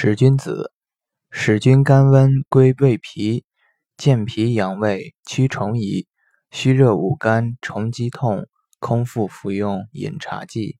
使君子，使君甘温归胃脾，健脾养胃，驱虫蚁，虚热五肝，虫积痛，空腹服用饮茶剂。